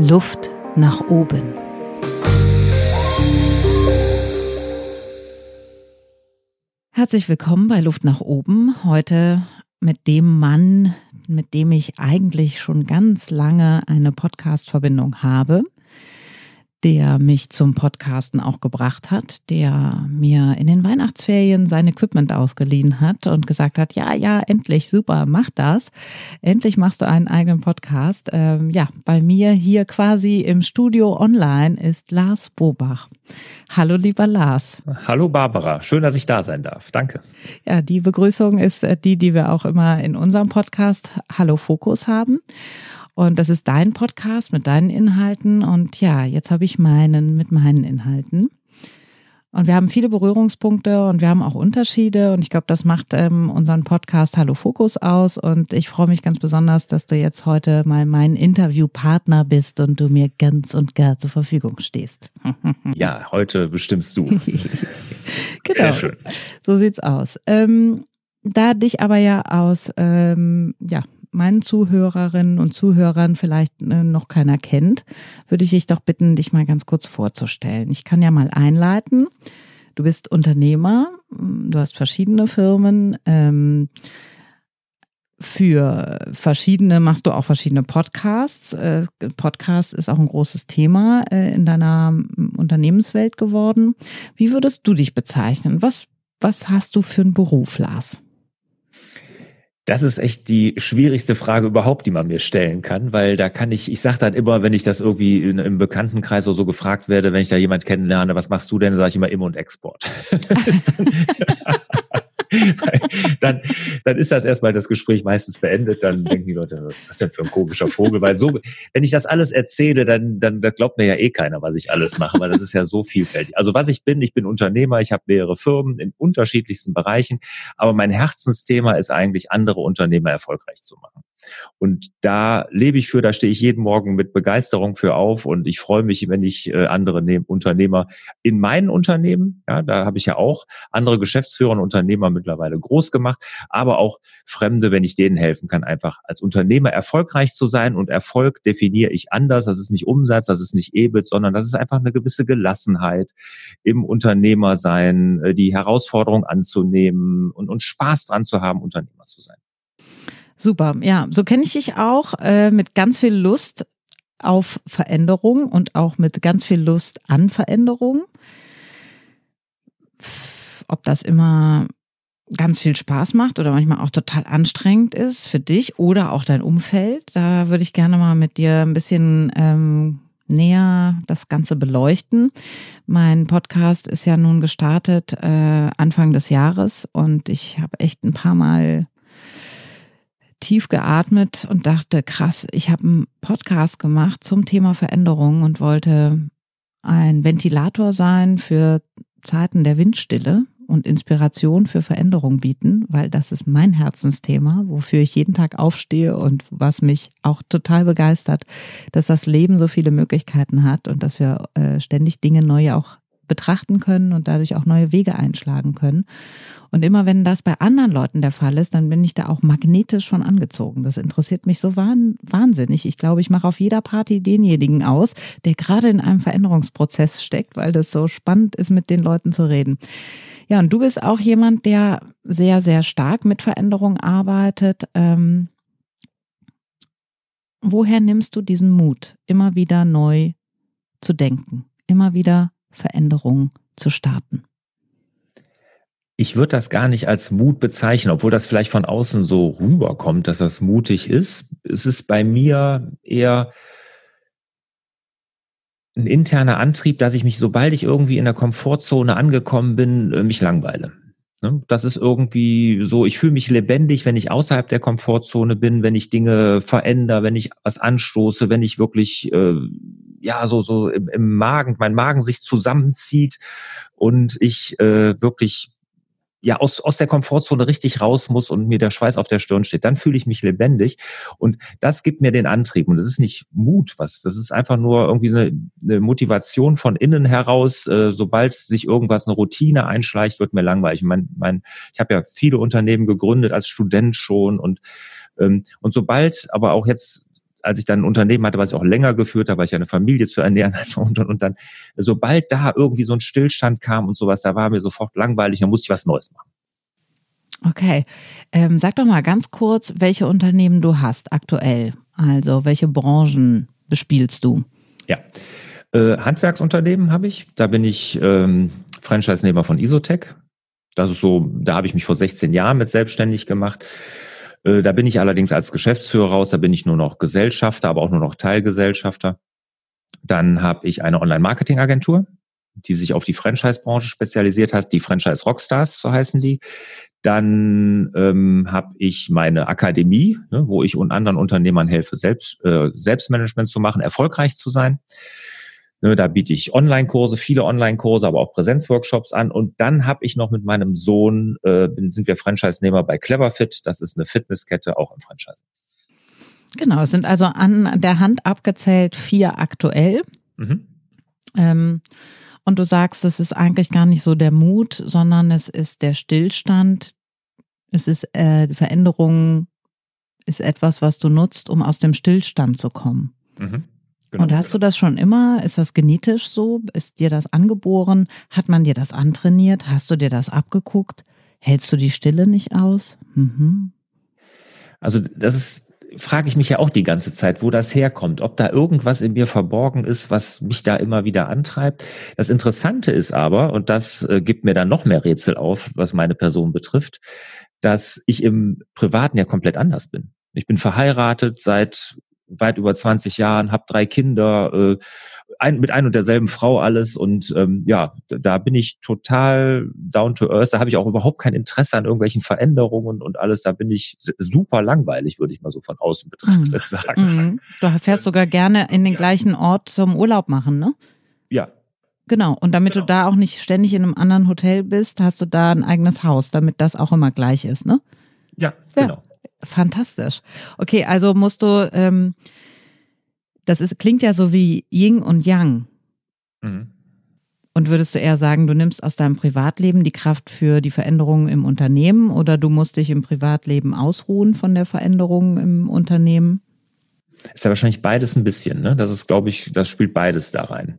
Luft nach oben. Herzlich willkommen bei Luft nach oben. Heute mit dem Mann, mit dem ich eigentlich schon ganz lange eine Podcast-Verbindung habe der mich zum Podcasten auch gebracht hat, der mir in den Weihnachtsferien sein Equipment ausgeliehen hat und gesagt hat, ja, ja, endlich, super, mach das. Endlich machst du einen eigenen Podcast. Ähm, ja, bei mir hier quasi im Studio online ist Lars Bobach. Hallo, lieber Lars. Hallo, Barbara. Schön, dass ich da sein darf. Danke. Ja, die Begrüßung ist äh, die, die wir auch immer in unserem Podcast Hallo Fokus haben. Und das ist dein Podcast mit deinen Inhalten. Und ja, jetzt habe ich meinen mit meinen Inhalten. Und wir haben viele Berührungspunkte und wir haben auch Unterschiede. Und ich glaube, das macht ähm, unseren Podcast Hallo Fokus aus. Und ich freue mich ganz besonders, dass du jetzt heute mal mein Interviewpartner bist und du mir ganz und gar zur Verfügung stehst. ja, heute bestimmst du. genau. Sehr schön. So sieht's aus. Ähm, da dich aber ja aus ähm, ja, meinen Zuhörerinnen und Zuhörern vielleicht äh, noch keiner kennt, würde ich dich doch bitten, dich mal ganz kurz vorzustellen. Ich kann ja mal einleiten. Du bist Unternehmer, du hast verschiedene Firmen. Ähm, für verschiedene machst du auch verschiedene Podcasts. Äh, Podcast ist auch ein großes Thema äh, in deiner Unternehmenswelt geworden. Wie würdest du dich bezeichnen? Was, was hast du für einen Beruf, Lars? Das ist echt die schwierigste Frage überhaupt, die man mir stellen kann, weil da kann ich, ich sage dann immer, wenn ich das irgendwie in, im Bekanntenkreis oder so gefragt werde, wenn ich da jemand kennenlerne, was machst du denn, sage ich immer Im- und Export. dann, dann ist das erstmal das Gespräch meistens beendet. Dann denken die Leute, was ist das denn für ein komischer Vogel? Weil so, wenn ich das alles erzähle, dann, dann, dann glaubt mir ja eh keiner, was ich alles mache, weil das ist ja so vielfältig. Also was ich bin, ich bin Unternehmer, ich habe mehrere Firmen in unterschiedlichsten Bereichen, aber mein Herzensthema ist eigentlich, andere Unternehmer erfolgreich zu machen. Und da lebe ich für, da stehe ich jeden Morgen mit Begeisterung für auf und ich freue mich, wenn ich äh, andere ne Unternehmer in meinen Unternehmen, ja, da habe ich ja auch andere Geschäftsführer und Unternehmer mittlerweile groß gemacht, aber auch Fremde, wenn ich denen helfen kann, einfach als Unternehmer erfolgreich zu sein und Erfolg definiere ich anders. Das ist nicht Umsatz, das ist nicht EBIT, sondern das ist einfach eine gewisse Gelassenheit im Unternehmersein, äh, die Herausforderung anzunehmen und, und Spaß dran zu haben, Unternehmer zu sein. Super, ja, so kenne ich dich auch äh, mit ganz viel Lust auf Veränderung und auch mit ganz viel Lust an Veränderung. Ob das immer ganz viel Spaß macht oder manchmal auch total anstrengend ist für dich oder auch dein Umfeld, da würde ich gerne mal mit dir ein bisschen ähm, näher das Ganze beleuchten. Mein Podcast ist ja nun gestartet äh, Anfang des Jahres und ich habe echt ein paar Mal tief geatmet und dachte, krass, ich habe einen Podcast gemacht zum Thema Veränderung und wollte ein Ventilator sein für Zeiten der Windstille und Inspiration für Veränderung bieten, weil das ist mein Herzensthema, wofür ich jeden Tag aufstehe und was mich auch total begeistert, dass das Leben so viele Möglichkeiten hat und dass wir äh, ständig Dinge neu auch betrachten können und dadurch auch neue Wege einschlagen können. Und immer wenn das bei anderen Leuten der Fall ist, dann bin ich da auch magnetisch von angezogen. Das interessiert mich so wahnsinnig. Ich glaube, ich mache auf jeder Party denjenigen aus, der gerade in einem Veränderungsprozess steckt, weil das so spannend ist, mit den Leuten zu reden. Ja, und du bist auch jemand, der sehr, sehr stark mit Veränderung arbeitet. Ähm, woher nimmst du diesen Mut, immer wieder neu zu denken, immer wieder Veränderungen zu starten? Ich würde das gar nicht als Mut bezeichnen, obwohl das vielleicht von außen so rüberkommt, dass das mutig ist. Es ist bei mir eher ein interner Antrieb, dass ich mich, sobald ich irgendwie in der Komfortzone angekommen bin, äh, mich langweile. Ne? Das ist irgendwie so, ich fühle mich lebendig, wenn ich außerhalb der Komfortzone bin, wenn ich Dinge verändere, wenn ich was anstoße, wenn ich wirklich äh, ja so so im, im Magen, mein Magen sich zusammenzieht und ich äh, wirklich ja aus, aus der Komfortzone richtig raus muss und mir der Schweiß auf der Stirn steht, dann fühle ich mich lebendig und das gibt mir den Antrieb und das ist nicht Mut, was, das ist einfach nur irgendwie eine, eine Motivation von innen heraus. Äh, sobald sich irgendwas eine Routine einschleicht, wird mir langweilig. Mein, mein, ich habe ja viele Unternehmen gegründet als Student schon und ähm, und sobald aber auch jetzt als ich dann ein Unternehmen hatte, was ich auch länger geführt habe, weil ich eine Familie zu ernähren hatte und, und, und dann, sobald da irgendwie so ein Stillstand kam und sowas, da war mir sofort langweilig, da musste ich was Neues machen. Okay, ähm, sag doch mal ganz kurz, welche Unternehmen du hast aktuell. Also welche Branchen bespielst du? Ja, äh, Handwerksunternehmen habe ich. Da bin ich ähm, Franchise-Nehmer von Isotech. Das ist so, da habe ich mich vor 16 Jahren mit selbstständig gemacht. Äh, da bin ich allerdings als Geschäftsführer raus, da bin ich nur noch Gesellschafter, aber auch nur noch Teilgesellschafter. Dann habe ich eine Online-Marketing-Agentur, die sich auf die Franchise-Branche spezialisiert hat, die Franchise Rockstars, so heißen die. Dann ähm, habe ich meine Akademie, ne, wo ich und anderen Unternehmern helfe, selbst, äh, Selbstmanagement zu machen, erfolgreich zu sein. Ne, da biete ich Online-Kurse, viele Online-Kurse, aber auch Präsenzworkshops an. Und dann habe ich noch mit meinem Sohn, äh, sind wir Franchise-Nehmer bei Cleverfit. Das ist eine Fitnesskette, auch im Franchise. Genau, es sind also an der Hand abgezählt vier aktuell. Mhm. Ähm, und du sagst, es ist eigentlich gar nicht so der Mut, sondern es ist der Stillstand. Es ist äh, Veränderung ist etwas, was du nutzt, um aus dem Stillstand zu kommen. Mhm. Genau, und hast du das schon immer? Ist das genetisch so? Ist dir das angeboren? Hat man dir das antrainiert? Hast du dir das abgeguckt? Hältst du die Stille nicht aus? Mhm. Also das ist, frage ich mich ja auch die ganze Zeit, wo das herkommt, ob da irgendwas in mir verborgen ist, was mich da immer wieder antreibt. Das Interessante ist aber, und das äh, gibt mir dann noch mehr Rätsel auf, was meine Person betrifft, dass ich im Privaten ja komplett anders bin. Ich bin verheiratet seit weit über 20 Jahren, habe drei Kinder, äh, ein, mit ein und derselben Frau alles und ähm, ja, da bin ich total down to earth. Da habe ich auch überhaupt kein Interesse an irgendwelchen Veränderungen und alles. Da bin ich super langweilig, würde ich mal so von außen betrachtet mhm. sagen. Mhm. Du fährst sogar gerne in den ja. gleichen Ort zum Urlaub machen, ne? Ja, Genau. Und damit genau. du da auch nicht ständig in einem anderen Hotel bist, hast du da ein eigenes Haus, damit das auch immer gleich ist, ne? Ja, ja. genau. Fantastisch. Okay, also musst du, ähm, das ist, klingt ja so wie Ying und Yang. Mhm. Und würdest du eher sagen, du nimmst aus deinem Privatleben die Kraft für die Veränderungen im Unternehmen oder du musst dich im Privatleben ausruhen von der Veränderung im Unternehmen? Ist ja wahrscheinlich beides ein bisschen, ne? Das ist, glaube ich, das spielt beides da rein.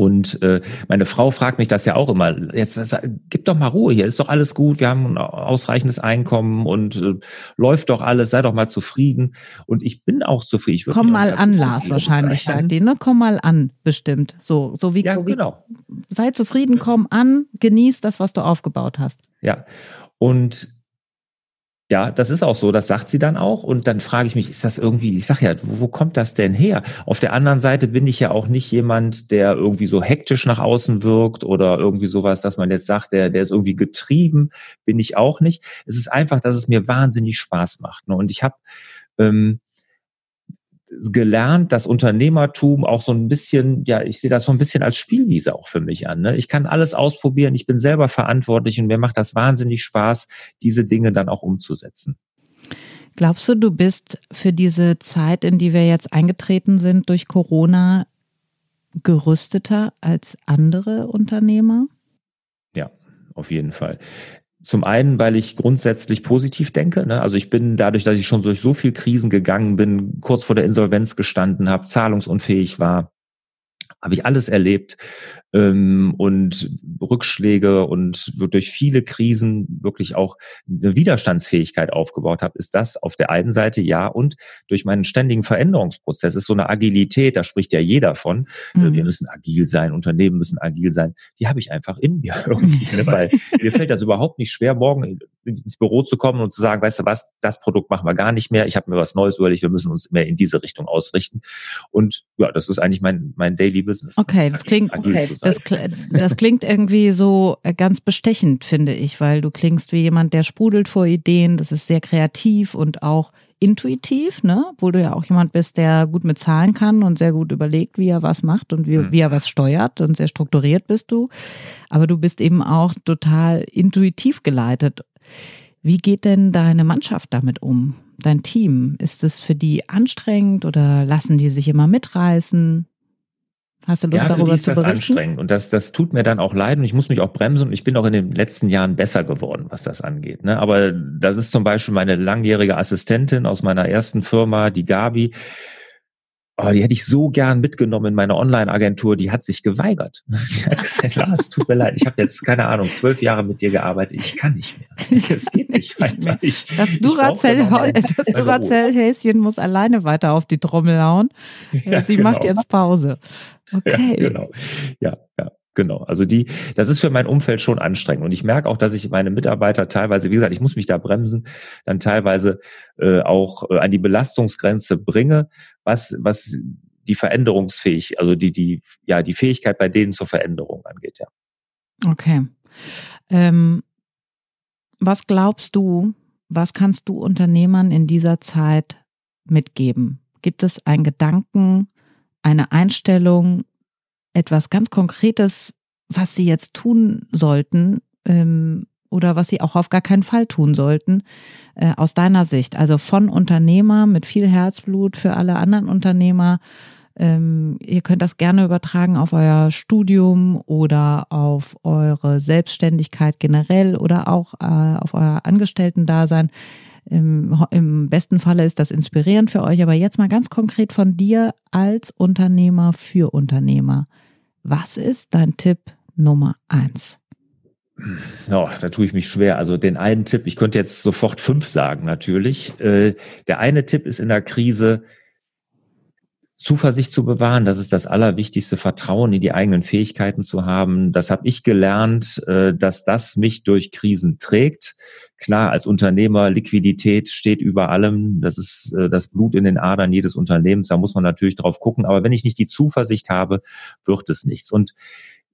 Und äh, meine Frau fragt mich das ja auch immer. Jetzt das, gib doch mal Ruhe hier, ist doch alles gut, wir haben ein ausreichendes Einkommen und äh, läuft doch alles, sei doch mal zufrieden. Und ich bin auch zufrieden. Komm mal an, Lars, wahrscheinlich sagt die, ne? Komm mal an, bestimmt. So, so wie, ja, so wie genau. sei zufrieden, komm an, genieß das, was du aufgebaut hast. Ja. Und ja, das ist auch so, das sagt sie dann auch. Und dann frage ich mich, ist das irgendwie, ich sage ja, wo, wo, kommt das denn her? Auf der anderen Seite bin ich ja auch nicht jemand, der irgendwie so hektisch nach außen wirkt oder irgendwie sowas, dass man jetzt sagt, der, der ist irgendwie getrieben, bin ich auch nicht. Es ist einfach, dass es mir wahnsinnig Spaß macht. Ne? Und ich habe ähm, gelernt, dass Unternehmertum auch so ein bisschen, ja, ich sehe das so ein bisschen als Spielwiese auch für mich an. Ne? Ich kann alles ausprobieren, ich bin selber verantwortlich und mir macht das wahnsinnig Spaß, diese Dinge dann auch umzusetzen. Glaubst du, du bist für diese Zeit, in die wir jetzt eingetreten sind durch Corona, gerüsteter als andere Unternehmer? Ja, auf jeden Fall. Zum einen, weil ich grundsätzlich positiv denke. Ne? Also ich bin dadurch, dass ich schon durch so viel Krisen gegangen bin, kurz vor der Insolvenz gestanden habe, zahlungsunfähig war, habe ich alles erlebt ähm, und Rückschläge und durch viele Krisen wirklich auch eine Widerstandsfähigkeit aufgebaut habe, ist das auf der einen Seite ja und durch meinen ständigen Veränderungsprozess ist so eine Agilität, da spricht ja jeder von, äh, mhm. wir müssen agil sein, Unternehmen müssen agil sein, die habe ich einfach in mir irgendwie, ne? weil mir fällt das überhaupt nicht schwer, morgen ins Büro zu kommen und zu sagen, weißt du was, das Produkt machen wir gar nicht mehr, ich habe mir was Neues überlegt, wir müssen uns mehr in diese Richtung ausrichten und ja, das ist eigentlich mein, mein Daily Business. Okay, das klingt, okay. Das, das klingt irgendwie so äh, ganz bestechend, finde ich, weil du klingst wie jemand, der sprudelt vor Ideen. Das ist sehr kreativ und auch intuitiv, ne? Obwohl du ja auch jemand bist, der gut mit Zahlen kann und sehr gut überlegt, wie er was macht und wie, mhm. wie er was steuert und sehr strukturiert bist du. Aber du bist eben auch total intuitiv geleitet. Wie geht denn deine Mannschaft damit um? Dein Team? Ist es für die anstrengend oder lassen die sich immer mitreißen? Hast du Lust ja, für darüber ist zu das berichten? anstrengend und das, das tut mir dann auch leid und ich muss mich auch bremsen und ich bin auch in den letzten Jahren besser geworden, was das angeht. Ne? Aber das ist zum Beispiel meine langjährige Assistentin aus meiner ersten Firma, die Gabi. Oh, die hätte ich so gern mitgenommen in meine Online-Agentur. Die hat sich geweigert. Die hat gesagt, Lars, tut mir leid. Ich habe jetzt, keine Ahnung, zwölf Jahre mit dir gearbeitet. Ich kann nicht mehr. Es geht nicht weiter. Ich, Das brauche Duracell. Duracell-Häschen muss alleine weiter auf die Trommel hauen. Ja, Sie macht genau. jetzt Pause. Okay. Ja, genau. Ja, ja, genau. Also die, das ist für mein Umfeld schon anstrengend. Und ich merke auch, dass ich meine Mitarbeiter teilweise, wie gesagt, ich muss mich da bremsen, dann teilweise äh, auch äh, an die Belastungsgrenze bringe, was, was die veränderungsfähig, also die, die, ja, die Fähigkeit bei denen zur Veränderung angeht, ja. Okay. Ähm, was glaubst du, was kannst du Unternehmern in dieser Zeit mitgeben? Gibt es einen Gedanken, eine Einstellung, etwas ganz Konkretes, was sie jetzt tun sollten ähm, oder was sie auch auf gar keinen Fall tun sollten, äh, aus deiner Sicht? Also von Unternehmer mit viel Herzblut für alle anderen Unternehmer. Ähm, ihr könnt das gerne übertragen auf euer Studium oder auf eure Selbstständigkeit generell oder auch äh, auf euer Angestellten-Dasein. Im, Im besten Falle ist das inspirierend für euch, aber jetzt mal ganz konkret von dir als Unternehmer für Unternehmer. Was ist dein Tipp Nummer eins? Ja, da tue ich mich schwer. Also den einen Tipp, ich könnte jetzt sofort fünf sagen, natürlich. Äh, der eine Tipp ist in der Krise, Zuversicht zu bewahren. Das ist das Allerwichtigste, Vertrauen in die eigenen Fähigkeiten zu haben. Das habe ich gelernt, äh, dass das mich durch Krisen trägt. Klar, als Unternehmer, Liquidität steht über allem. Das ist äh, das Blut in den Adern jedes Unternehmens. Da muss man natürlich drauf gucken. Aber wenn ich nicht die Zuversicht habe, wird es nichts. Und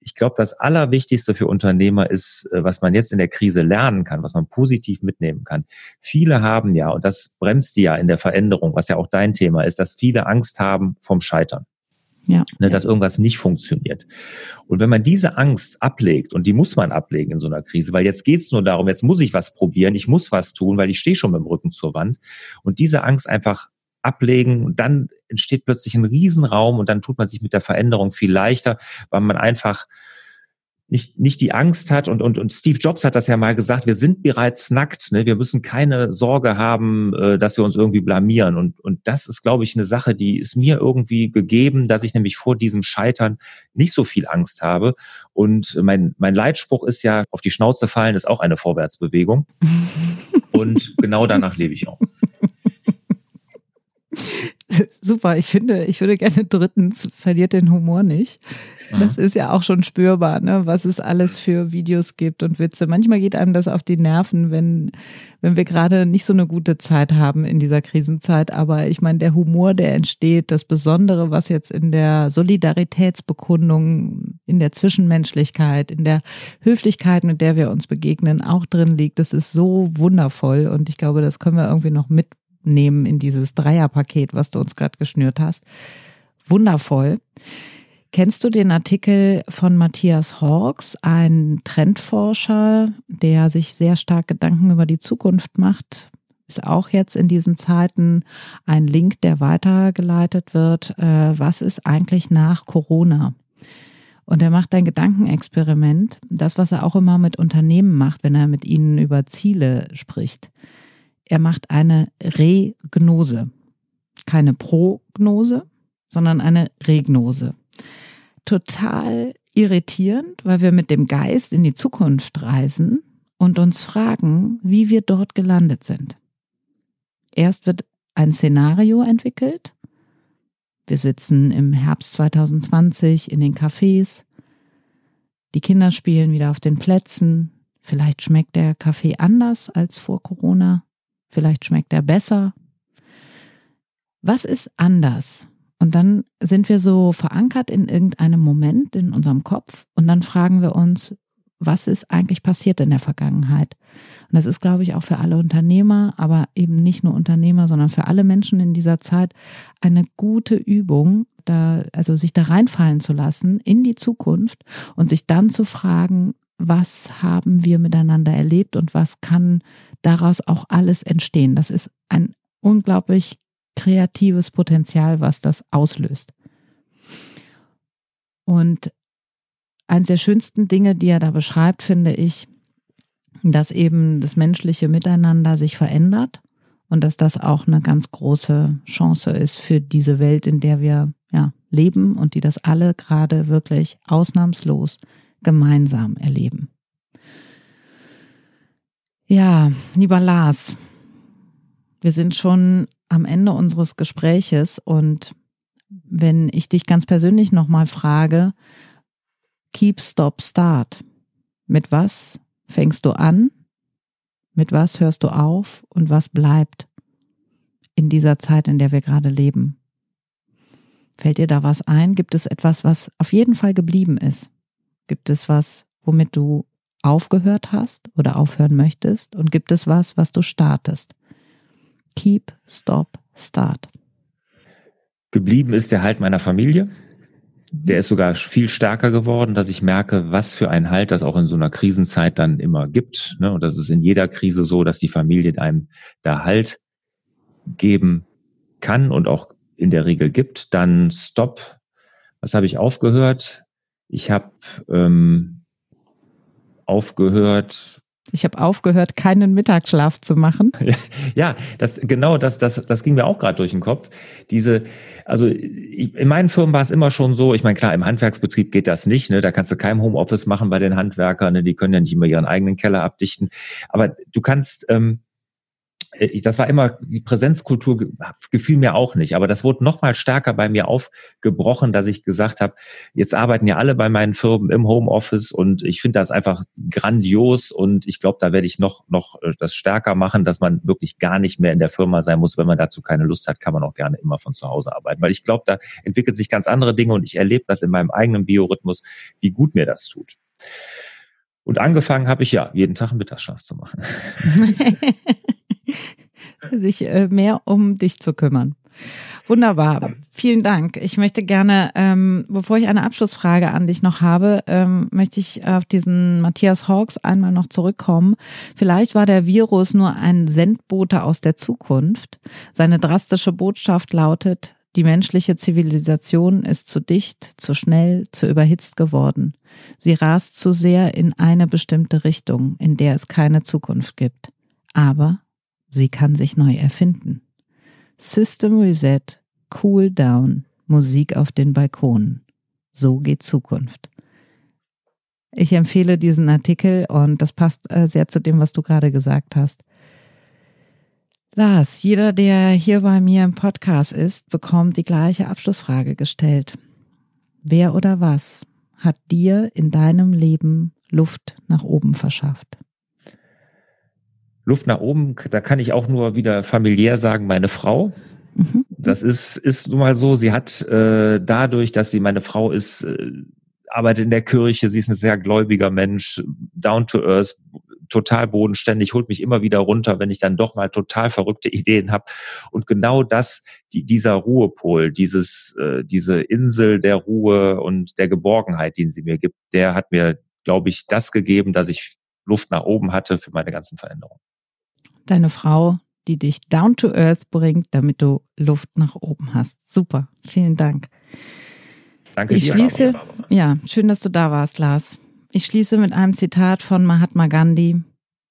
ich glaube, das Allerwichtigste für Unternehmer ist, äh, was man jetzt in der Krise lernen kann, was man positiv mitnehmen kann. Viele haben ja, und das bremst die ja in der Veränderung, was ja auch dein Thema ist, dass viele Angst haben vom Scheitern. Ja. Ne, dass irgendwas nicht funktioniert. Und wenn man diese Angst ablegt, und die muss man ablegen in so einer Krise, weil jetzt geht's nur darum, jetzt muss ich was probieren, ich muss was tun, weil ich stehe schon mit dem Rücken zur Wand. Und diese Angst einfach ablegen und dann entsteht plötzlich ein Riesenraum und dann tut man sich mit der Veränderung viel leichter, weil man einfach nicht, nicht die Angst hat und, und, und Steve Jobs hat das ja mal gesagt, wir sind bereits nackt, ne? wir müssen keine Sorge haben, äh, dass wir uns irgendwie blamieren und, und das ist, glaube ich, eine Sache, die ist mir irgendwie gegeben, dass ich nämlich vor diesem Scheitern nicht so viel Angst habe und mein, mein Leitspruch ist ja, auf die Schnauze fallen ist auch eine Vorwärtsbewegung und genau danach lebe ich auch. Super, ich finde, ich würde gerne drittens, verliert den Humor nicht. Das ist ja auch schon spürbar, ne, was es alles für Videos gibt und Witze. Manchmal geht einem das auf die Nerven, wenn, wenn wir gerade nicht so eine gute Zeit haben in dieser Krisenzeit. Aber ich meine, der Humor, der entsteht, das Besondere, was jetzt in der Solidaritätsbekundung, in der Zwischenmenschlichkeit, in der Höflichkeit, mit der wir uns begegnen, auch drin liegt, das ist so wundervoll. Und ich glaube, das können wir irgendwie noch mitnehmen in dieses Dreierpaket, was du uns gerade geschnürt hast. Wundervoll. Kennst du den Artikel von Matthias Hawks, ein Trendforscher, der sich sehr stark Gedanken über die Zukunft macht? Ist auch jetzt in diesen Zeiten ein Link, der weitergeleitet wird. Äh, was ist eigentlich nach Corona? Und er macht ein Gedankenexperiment, das, was er auch immer mit Unternehmen macht, wenn er mit ihnen über Ziele spricht. Er macht eine Regnose. Keine Prognose, sondern eine Regnose total irritierend, weil wir mit dem Geist in die Zukunft reisen und uns fragen, wie wir dort gelandet sind. Erst wird ein Szenario entwickelt. Wir sitzen im Herbst 2020 in den Cafés. Die Kinder spielen wieder auf den Plätzen. Vielleicht schmeckt der Kaffee anders als vor Corona. Vielleicht schmeckt er besser. Was ist anders? Und dann sind wir so verankert in irgendeinem Moment in unserem Kopf und dann fragen wir uns, was ist eigentlich passiert in der Vergangenheit? Und das ist, glaube ich, auch für alle Unternehmer, aber eben nicht nur Unternehmer, sondern für alle Menschen in dieser Zeit eine gute Übung, da, also sich da reinfallen zu lassen in die Zukunft und sich dann zu fragen, was haben wir miteinander erlebt und was kann daraus auch alles entstehen? Das ist ein unglaublich kreatives Potenzial, was das auslöst. Und eines der schönsten Dinge, die er da beschreibt, finde ich, dass eben das menschliche Miteinander sich verändert und dass das auch eine ganz große Chance ist für diese Welt, in der wir ja, leben und die das alle gerade wirklich ausnahmslos gemeinsam erleben. Ja, lieber Lars, wir sind schon am Ende unseres Gespräches und wenn ich dich ganz persönlich nochmal frage, Keep, Stop, Start, mit was fängst du an? Mit was hörst du auf und was bleibt in dieser Zeit, in der wir gerade leben? Fällt dir da was ein? Gibt es etwas, was auf jeden Fall geblieben ist? Gibt es was, womit du aufgehört hast oder aufhören möchtest? Und gibt es was, was du startest? Keep, Stop, Start. Geblieben ist der Halt meiner Familie. Der ist sogar viel stärker geworden, dass ich merke, was für ein Halt das auch in so einer Krisenzeit dann immer gibt. Ne? Und das ist in jeder Krise so, dass die Familie einem da Halt geben kann und auch in der Regel gibt. Dann Stop. Was habe ich aufgehört? Ich habe ähm, aufgehört. Ich habe aufgehört, keinen Mittagsschlaf zu machen. Ja, das genau, das das das ging mir auch gerade durch den Kopf. Diese, also ich, in meinen Firmen war es immer schon so. Ich meine, klar, im Handwerksbetrieb geht das nicht. Ne, da kannst du kein Homeoffice machen bei den Handwerkern. Ne, die können ja nicht immer ihren eigenen Keller abdichten. Aber du kannst ähm, äh, ich, das war immer, die Präsenzkultur gefiel mir auch nicht, aber das wurde noch mal stärker bei mir aufgebrochen, dass ich gesagt habe, jetzt arbeiten ja alle bei meinen Firmen im Homeoffice und ich finde das einfach grandios und ich glaube, da werde ich noch, noch äh, das stärker machen, dass man wirklich gar nicht mehr in der Firma sein muss. Wenn man dazu keine Lust hat, kann man auch gerne immer von zu Hause arbeiten, weil ich glaube, da entwickelt sich ganz andere Dinge und ich erlebe das in meinem eigenen Biorhythmus, wie gut mir das tut. Und angefangen habe ich ja, jeden Tag einen Mittagsschlaf zu machen. sich äh, mehr um dich zu kümmern. Wunderbar. Vielen Dank. Ich möchte gerne, ähm, bevor ich eine Abschlussfrage an dich noch habe, ähm, möchte ich auf diesen Matthias Hawks einmal noch zurückkommen. Vielleicht war der Virus nur ein Sendbote aus der Zukunft. Seine drastische Botschaft lautet, die menschliche Zivilisation ist zu dicht, zu schnell, zu überhitzt geworden. Sie rast zu sehr in eine bestimmte Richtung, in der es keine Zukunft gibt. Aber Sie kann sich neu erfinden. System Reset, Cool Down, Musik auf den Balkonen. So geht Zukunft. Ich empfehle diesen Artikel und das passt äh, sehr zu dem, was du gerade gesagt hast. Lars, jeder, der hier bei mir im Podcast ist, bekommt die gleiche Abschlussfrage gestellt. Wer oder was hat dir in deinem Leben Luft nach oben verschafft? Luft nach oben, da kann ich auch nur wieder familiär sagen, meine Frau. Mhm. Das ist, ist nun mal so, sie hat äh, dadurch, dass sie meine Frau ist, äh, arbeitet in der Kirche, sie ist ein sehr gläubiger Mensch, down to earth, total bodenständig, holt mich immer wieder runter, wenn ich dann doch mal total verrückte Ideen habe. Und genau das, die, dieser Ruhepol, dieses, äh, diese Insel der Ruhe und der Geborgenheit, die sie mir gibt, der hat mir, glaube ich, das gegeben, dass ich Luft nach oben hatte für meine ganzen Veränderungen deine Frau, die dich down to earth bringt, damit du Luft nach oben hast. Super, vielen Dank. Danke ich dir. Schließe, ja, schön, dass du da warst, Lars. Ich schließe mit einem Zitat von Mahatma Gandhi.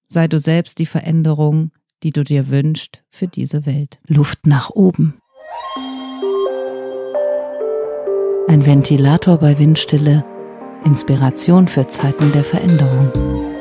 Sei du selbst die Veränderung, die du dir wünschst für diese Welt. Luft nach oben. Ein Ventilator bei Windstille. Inspiration für Zeiten der Veränderung.